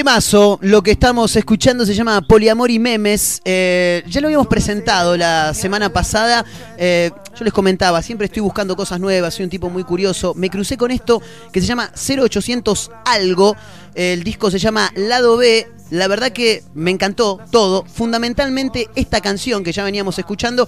Temazo, lo que estamos escuchando se llama Poliamor y Memes. Eh, ya lo habíamos presentado la semana pasada. Eh, yo les comentaba, siempre estoy buscando cosas nuevas, soy un tipo muy curioso. Me crucé con esto que se llama 0800 algo. El disco se llama Lado B. La verdad que me encantó todo. Fundamentalmente esta canción que ya veníamos escuchando.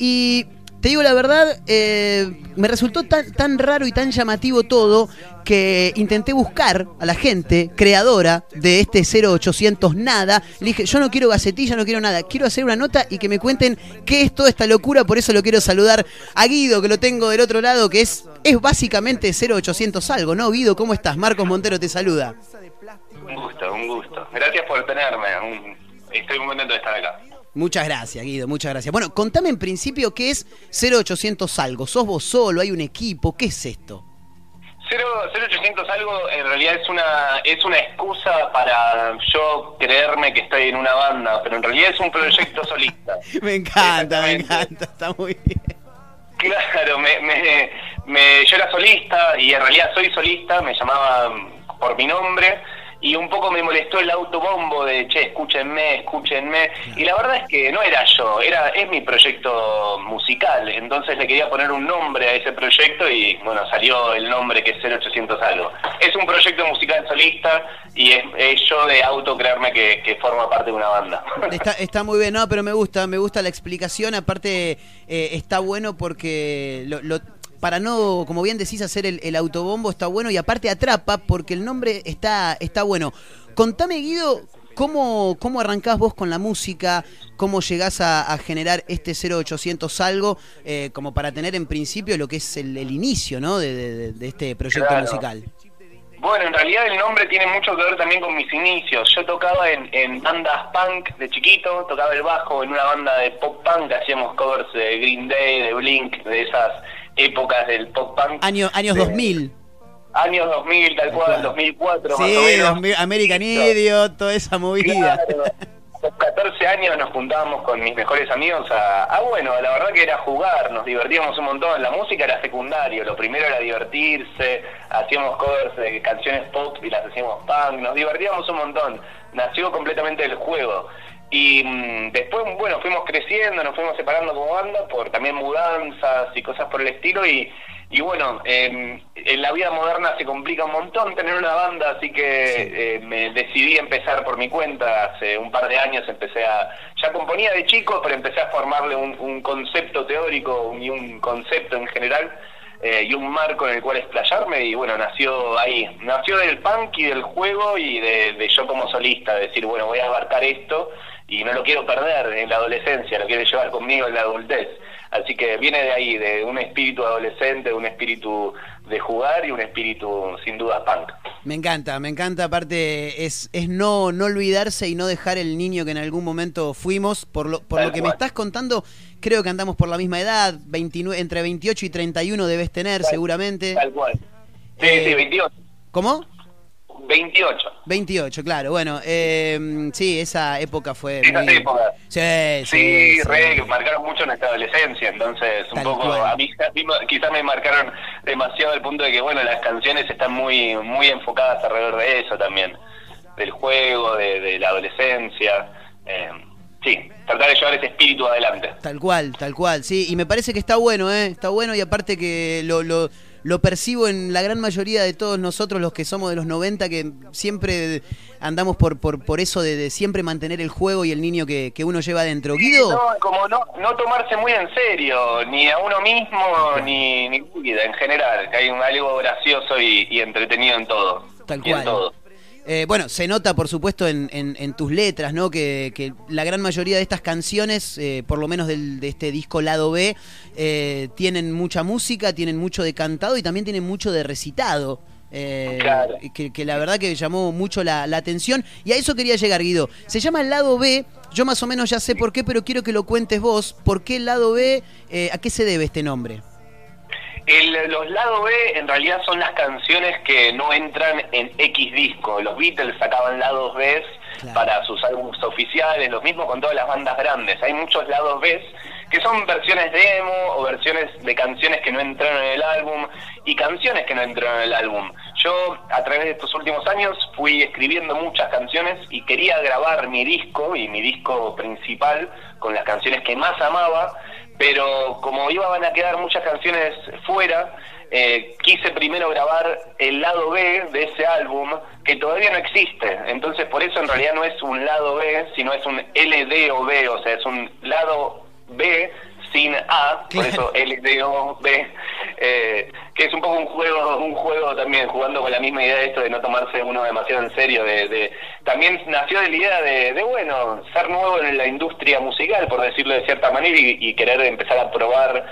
Y te digo la verdad, eh, me resultó tan, tan raro y tan llamativo todo que intenté buscar a la gente creadora de este 0800 nada. Le dije, yo no quiero gacetilla, no quiero nada. Quiero hacer una nota y que me cuenten qué es toda esta locura. Por eso lo quiero saludar a Guido, que lo tengo del otro lado, que es, es básicamente 0800 algo, ¿no? Guido, ¿cómo estás? Marcos Montero te saluda. Un gusto, un gusto. Gracias por tenerme. Estoy muy contento de estar acá. Muchas gracias, Guido, muchas gracias. Bueno, contame en principio qué es 0800 algo. ¿Sos vos solo? ¿Hay un equipo? ¿Qué es esto? 0800 algo en realidad es una es una excusa para yo creerme que estoy en una banda, pero en realidad es un proyecto solista. me encanta, me encanta, está muy bien. Claro, me, me, me, yo era solista y en realidad soy solista, me llamaba por mi nombre y un poco me molestó el autobombo de, che, escúchenme, escúchenme. Y la verdad es que no era yo, era es mi proyecto musical. Entonces le quería poner un nombre a ese proyecto y, bueno, salió el nombre que es 0800 algo. Es un proyecto musical solista y es, yo de auto creerme que, forma parte de una banda. Está, está muy bien, no, pero me gusta, me gusta la explicación. Aparte, eh, está bueno porque lo para no, como bien decís, hacer el, autobombo está bueno y aparte atrapa porque el nombre está, está bueno. Contame, Guido, ¿cómo, cómo arrancás vos con la música? ¿Cómo llegás a, generar este 0800 algo? Eh, como para tener en principio lo que es el, inicio ¿no? de, este proyecto musical. Bueno, en realidad el nombre tiene mucho que ver también con mis inicios. Yo tocaba en, en, bandas punk de chiquito, tocaba el bajo en una banda de pop punk, hacíamos covers de Green Day, de Blink, de esas épocas del pop punk. Año, años 2000. Años 2000, tal cual, 2004 sí, más o menos. American Idiot, toda esa movida. a los 14 años nos juntábamos con mis mejores amigos a, ah bueno, la verdad que era jugar, nos divertíamos un montón, la música era secundario, lo primero era divertirse, hacíamos covers de canciones pop y las hacíamos punk, nos divertíamos un montón, nació completamente el juego. Y mm, después, bueno, fuimos creciendo, nos fuimos separando como banda por también mudanzas y cosas por el estilo. Y, y bueno, en la vida moderna se complica un montón tener una banda, así que eh, me decidí empezar por mi cuenta. Hace un par de años empecé a. Ya componía de chico, pero empecé a formarle un, concepto teórico y un concepto en general. Eh, y un marco en el cual explayarme y bueno, nació ahí, nació del punk y del juego y de, de yo como solista, decir, bueno, voy a abarcar esto y no lo quiero perder en la adolescencia, lo quiero llevar conmigo en la adultez. Así que viene de ahí, de un espíritu adolescente, un espíritu de jugar y un espíritu sin duda punk. Me encanta, me encanta, aparte es, es no, no olvidarse y no dejar el niño que en algún momento fuimos. Por lo, por lo que me estás contando, creo que andamos por la misma edad, 29, entre 28 y 31 debes tener seguramente. Tal cual. Sí, sí, 28. Eh, ¿Cómo? 28. 28, claro. Bueno, eh, sí, esa época fue. Esa muy... época. Sí, sí, sí, re, marcaron mucho nuestra adolescencia. Entonces, un poco. A mí quizás me marcaron demasiado al punto de que, bueno, las canciones están muy muy enfocadas alrededor de eso también. Del juego, de, la adolescencia. Eh, sí, tratar de llevar ese espíritu adelante. Tal cual, tal cual, sí. Y me parece que está bueno, ¿eh? Está bueno y aparte que lo, lo lo percibo en la gran mayoría de todos nosotros los que somos de los 90, que siempre andamos por por, por eso de, siempre mantener el juego y el niño que, uno lleva adentro. Guido. No, como no, no tomarse muy en serio, ni a uno mismo, ni, ni en general, que hay un, algo gracioso y, entretenido en todo. Tal cual. todo. Eh, bueno, se nota por supuesto en, en, tus letras, ¿no? Que, la gran mayoría de estas canciones, eh, por lo menos del, de este disco Lado B, eh, tienen mucha música, tienen mucho de cantado y también tienen mucho de recitado. Claro. que, la verdad que llamó mucho la, la, atención. Y a eso quería llegar, Guido. Se llama el Lado B. Yo más o menos ya sé por qué, pero quiero que lo cuentes vos. ¿Por qué el Lado B? ¿A qué se debe este nombre? El, los lado B en realidad son las canciones que no entran en X disco. Los Beatles sacaban lados B para sus álbumes oficiales, lo mismo con todas las bandas grandes. Hay muchos lados B que son versiones de emo o versiones de canciones que no entraron en el álbum y canciones que no entraron en el álbum. Yo a través de estos últimos años fui escribiendo muchas canciones y quería grabar mi disco y mi disco principal con las canciones que más amaba, pero como iban a quedar muchas canciones fuera, eh, quise primero grabar el lado B de ese álbum que todavía no existe. Entonces por eso en realidad no es un lado B, sino es un LD o B, o sea, es un lado B sin A, por eso LDO B, eh, que es un poco un juego, un juego también, jugando con la misma idea de esto de no tomarse uno demasiado en serio, de, también nació de la idea de, bueno, ser nuevo en la industria musical, por decirlo de cierta manera, y, querer empezar a probar,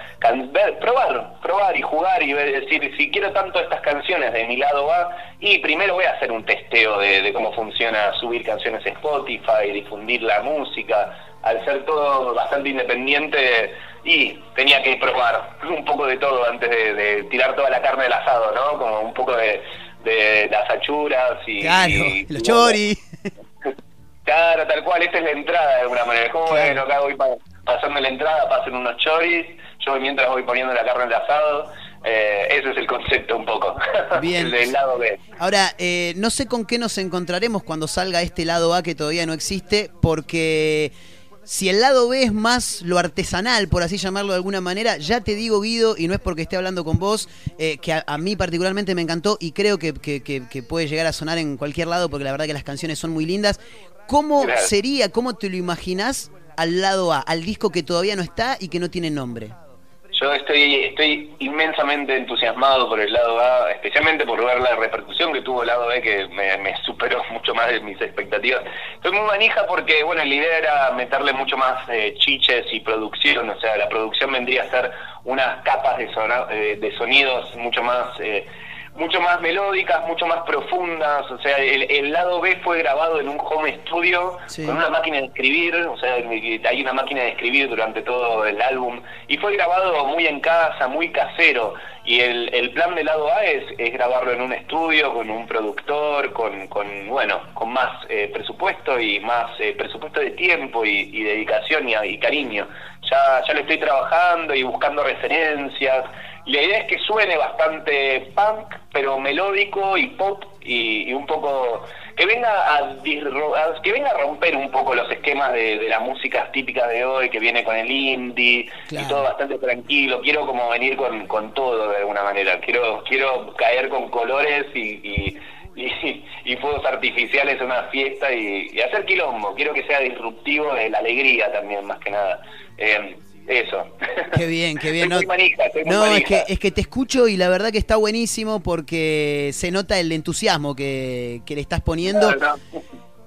probar, probar y jugar y decir, si quiero tanto estas canciones de mi lado A, y primero voy a hacer un testeo de, de cómo funciona subir canciones a Spotify, difundir la música, al ser todo bastante independiente y tenía que probar un poco de todo antes de, tirar toda la carne del asado, ¿no? Como un poco de, las achuras y... Claro, los chori. Claro, tal cual, esta es la entrada de alguna manera. Como bueno, acá voy pasando la entrada, pasen unos choris, yo mientras voy poniendo la carne del asado. Eh, ese es el concepto un poco. Bien. el del lado B. Ahora, eh, no sé con qué nos encontraremos cuando salga este lado A que todavía no existe, porque si el lado B es más lo artesanal, por así llamarlo de alguna manera, ya te digo, Guido, y no es porque esté hablando con vos, eh, que a, mí particularmente me encantó y creo que, puede llegar a sonar en cualquier lado, porque la verdad que las canciones son muy lindas. ¿Cómo sería, cómo te lo imaginás al lado A, al disco que todavía no está y que no tiene nombre? Yo estoy, estoy inmensamente entusiasmado por el lado A, especialmente por ver la repercusión que tuvo el lado B, que me, superó mucho más de mis expectativas. Estoy muy manija porque, bueno, la idea era meterle mucho más eh, chiches y producción, o sea, la producción vendría a ser unas capas de, eh, de sonidos mucho más... Eh, mucho más melódicas, mucho más profundas, o sea, el, lado B fue grabado en un home studio con una máquina de escribir, o sea, hay una máquina de escribir durante todo el álbum, y fue grabado muy en casa, muy casero, y el, el plan del lado A es, es, grabarlo en un estudio, con un productor, con, con bueno, con más eh, presupuesto y más eh, presupuesto de tiempo y, dedicación y, y cariño. Ya, ya lo estoy trabajando y buscando referencias, la idea es que suene bastante punk, pero melódico y pop y, un poco que venga a, que venga a romper un poco los esquemas de, las músicas típicas de hoy, que viene con el indie y todo bastante tranquilo. Quiero como venir con, con todo de alguna manera. Quiero quiero caer con colores y, y, fuegos artificiales en una fiesta y, hacer quilombo. Quiero que sea disruptivo de la alegría también, más que nada. Eh, eso. Qué bien, qué bien. no, es, que, es que te escucho y la verdad que está buenísimo porque se nota el entusiasmo que, le estás poniendo.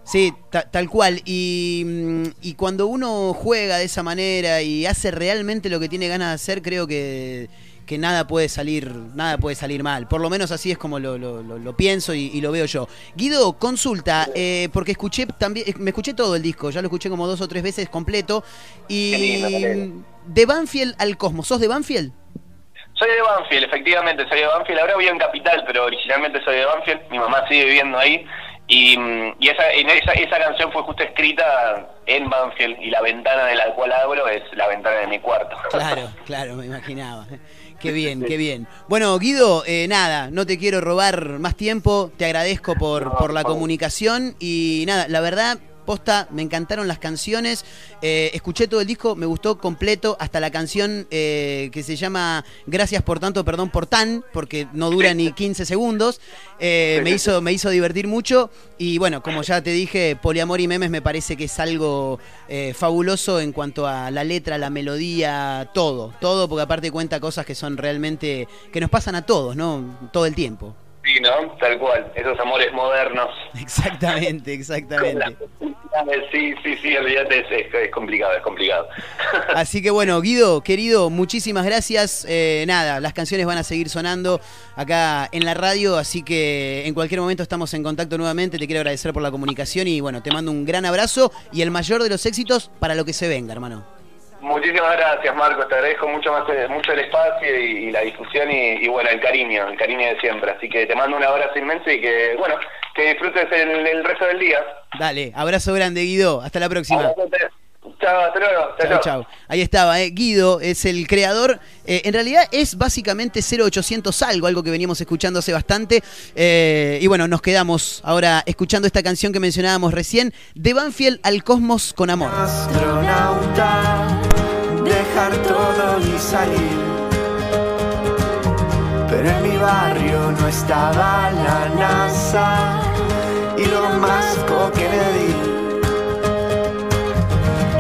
Sí, tal cual. Y, mm, y, cuando uno juega de esa manera y hace realmente lo que tiene ganas de hacer, creo que que nada puede salir, nada puede salir mal. Por lo menos así es como lo, lo, pienso y, lo veo yo. Guido, consulta, eh, porque escuché también, me escuché todo el disco, ya lo escuché como dos o tres veces completo. Y de Banfield al Cosmos, ¿sos de Banfield? Soy de Banfield, efectivamente, soy de Banfield. Ahora vivo en Capital, pero originalmente soy de Banfield. Mi mamá sigue viviendo ahí. Y, y esa, esa, esa canción fue justo escrita en Banfield y la ventana de la cual abro es la ventana de mi cuarto. Claro, claro, me imaginaba. Qué bien, qué bien. Bueno, Guido, eh, nada, no te quiero robar más tiempo, te agradezco por, por la comunicación y nada, la verdad Posta, me encantaron las canciones. Eh, escuché todo el disco, me gustó completo, hasta la canción eh, que se llama Gracias por tanto, perdón por tan, porque no dura ni 15 segundos. Eh, me, hizo, me hizo divertir mucho. Y bueno, como ya te dije, Poliamor y Memes me parece que es algo fabuloso en cuanto a la letra, la melodía, todo. Todo, porque aparte cuenta cosas que son realmente. que nos pasan a todos, ¿no? Todo el tiempo. Sí, ¿no? Tal cual, esos amores modernos. Exactamente, exactamente. Sí, sí, sí, olvídate, es, es, complicado, es complicado. Así que bueno, Guido, querido, muchísimas gracias. Eh, nada, las canciones van a seguir sonando acá en la radio, así que en cualquier momento estamos en contacto nuevamente. Te quiero agradecer por la comunicación y bueno, te mando un gran abrazo y el mayor de los éxitos para lo que se venga, hermano. Muchísimas gracias, Marcos. Te agradezco mucho más eh, mucho el espacio y, la difusión y, bueno, el cariño, el cariño de siempre. Así que te mando un abrazo inmenso y que, bueno, Que disfrutes el, el resto del día. Dale, abrazo grande, Guido. Hasta la próxima. Chao, hasta luego. Chao, Chau, chao. chau. Ahí estaba, eh. Guido es el creador. Eh, en realidad es básicamente 0800 algo, algo que veníamos escuchando hace bastante. Eh, y bueno, nos quedamos ahora escuchando esta canción que mencionábamos recién, de Banfield al Cosmos con Amor. astronauta, dejar todo y salir. Pero en mi barrio no estaba la NASA y lo más Kennedy.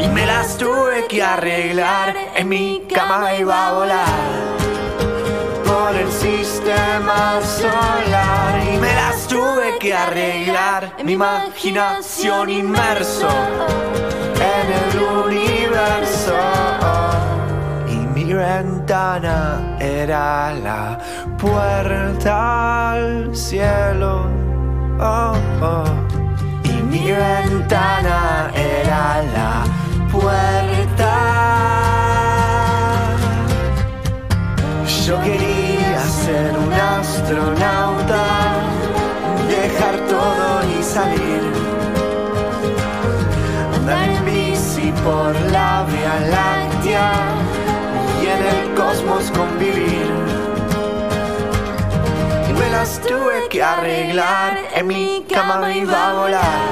Y me las tuve que arreglar, en mi cama iba a volar. Por el sistema solar y me las tuve que arreglar mi imaginación inmerso en el universo. Y mi ventana era la puerta al cielo y mi ventana era la puerta yo quería ser un astronauta, dejar todo y salir. Andar en bici por la Vía Me las tuve que arreglar, en mi cama iba a volar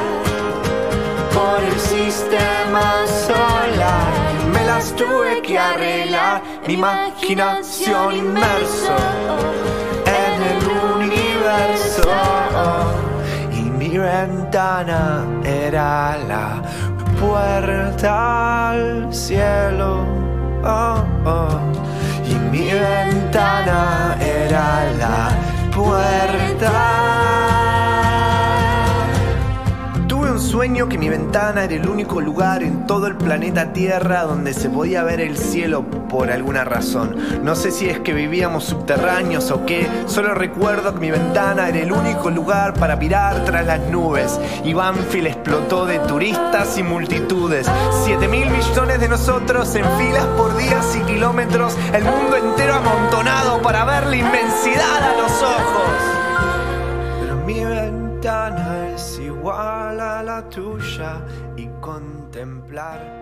por el sistema solar. Me las tuve que arreglar, mi imaginación inmerso en el universo. Y mi ventana era la puerta al cielo. Oh, oh. Que mi ventana era el único lugar en todo el planeta Tierra donde se podía ver el cielo por alguna razón. No sé si es que vivíamos subterráneos o qué, solo recuerdo que mi ventana era el único lugar para mirar tras las nubes. Y Banfield explotó de turistas y multitudes. 7 mil millones de nosotros en filas por días y kilómetros, el mundo entero amontonado para ver la inmensidad a los ojos. Pero mi ventana es igual tuya y contemplar